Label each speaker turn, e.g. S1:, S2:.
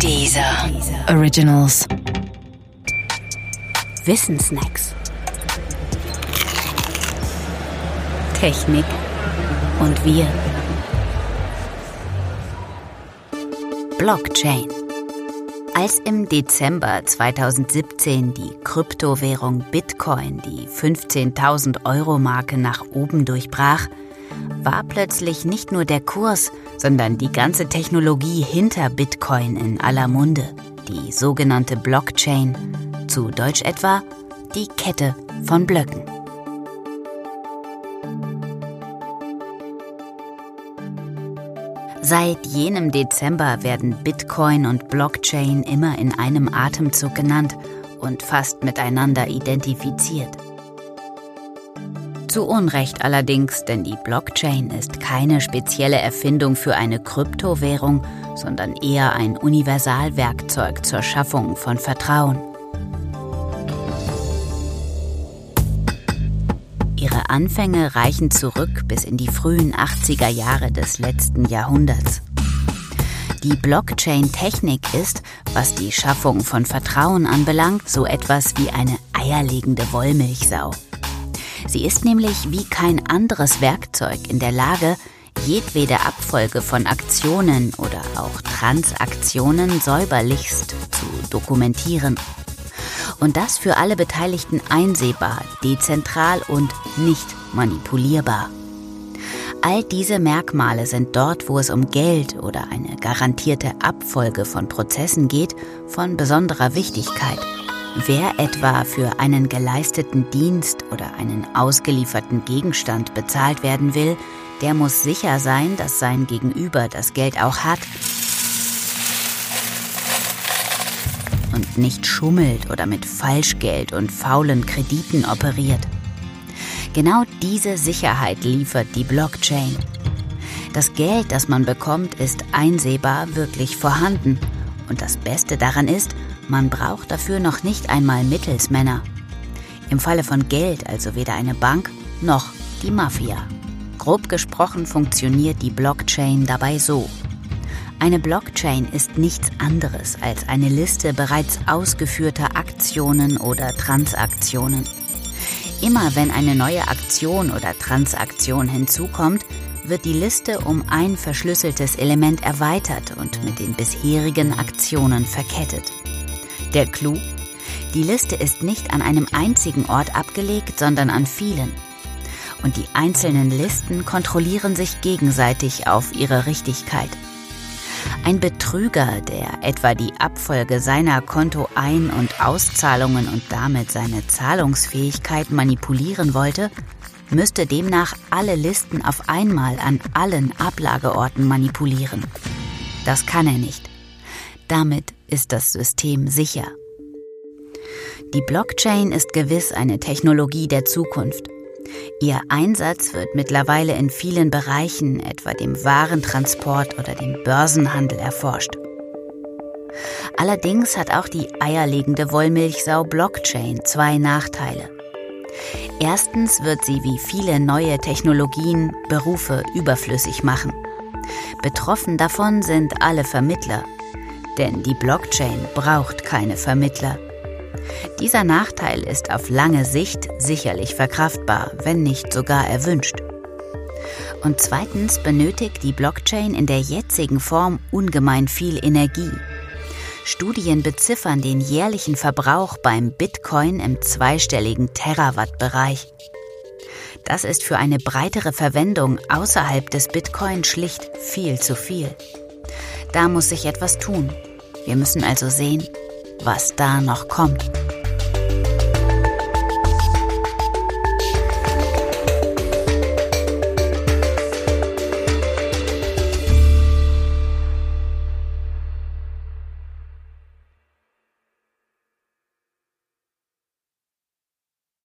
S1: Dieser Originals.
S2: Wissensnacks. Technik und wir. Blockchain. Als im Dezember 2017 die Kryptowährung Bitcoin die 15.000 Euro Marke nach oben durchbrach, war plötzlich nicht nur der Kurs, sondern die ganze Technologie hinter Bitcoin in aller Munde, die sogenannte Blockchain, zu Deutsch etwa die Kette von Blöcken. Seit jenem Dezember werden Bitcoin und Blockchain immer in einem Atemzug genannt und fast miteinander identifiziert. Zu Unrecht allerdings, denn die Blockchain ist keine spezielle Erfindung für eine Kryptowährung, sondern eher ein Universalwerkzeug zur Schaffung von Vertrauen. Ihre Anfänge reichen zurück bis in die frühen 80er Jahre des letzten Jahrhunderts. Die Blockchain-Technik ist, was die Schaffung von Vertrauen anbelangt, so etwas wie eine eierlegende Wollmilchsau. Sie ist nämlich wie kein anderes Werkzeug in der Lage, jedwede Abfolge von Aktionen oder auch Transaktionen säuberlichst zu dokumentieren. Und das für alle Beteiligten einsehbar, dezentral und nicht manipulierbar. All diese Merkmale sind dort, wo es um Geld oder eine garantierte Abfolge von Prozessen geht, von besonderer Wichtigkeit. Wer etwa für einen geleisteten Dienst oder einen ausgelieferten Gegenstand bezahlt werden will, der muss sicher sein, dass sein Gegenüber das Geld auch hat und nicht schummelt oder mit Falschgeld und faulen Krediten operiert. Genau diese Sicherheit liefert die Blockchain. Das Geld, das man bekommt, ist einsehbar wirklich vorhanden. Und das Beste daran ist, man braucht dafür noch nicht einmal Mittelsmänner. Im Falle von Geld also weder eine Bank noch die Mafia. Grob gesprochen funktioniert die Blockchain dabei so. Eine Blockchain ist nichts anderes als eine Liste bereits ausgeführter Aktionen oder Transaktionen. Immer wenn eine neue Aktion oder Transaktion hinzukommt, wird die Liste um ein verschlüsseltes Element erweitert und mit den bisherigen Aktionen verkettet. Der Clou? Die Liste ist nicht an einem einzigen Ort abgelegt, sondern an vielen. Und die einzelnen Listen kontrollieren sich gegenseitig auf ihre Richtigkeit. Ein Betrüger, der etwa die Abfolge seiner Kontoein- und Auszahlungen und damit seine Zahlungsfähigkeit manipulieren wollte, müsste demnach alle Listen auf einmal an allen Ablageorten manipulieren. Das kann er nicht. Damit ist das System sicher. Die Blockchain ist gewiss eine Technologie der Zukunft. Ihr Einsatz wird mittlerweile in vielen Bereichen, etwa dem Warentransport oder dem Börsenhandel, erforscht. Allerdings hat auch die eierlegende Wollmilchsau Blockchain zwei Nachteile. Erstens wird sie wie viele neue Technologien Berufe überflüssig machen. Betroffen davon sind alle Vermittler, denn die Blockchain braucht keine Vermittler. Dieser Nachteil ist auf lange Sicht sicherlich verkraftbar, wenn nicht sogar erwünscht. Und zweitens benötigt die Blockchain in der jetzigen Form ungemein viel Energie. Studien beziffern den jährlichen Verbrauch beim Bitcoin im zweistelligen Terawatt-Bereich. Das ist für eine breitere Verwendung außerhalb des Bitcoin schlicht viel zu viel. Da muss sich etwas tun. Wir müssen also sehen, was da noch kommt.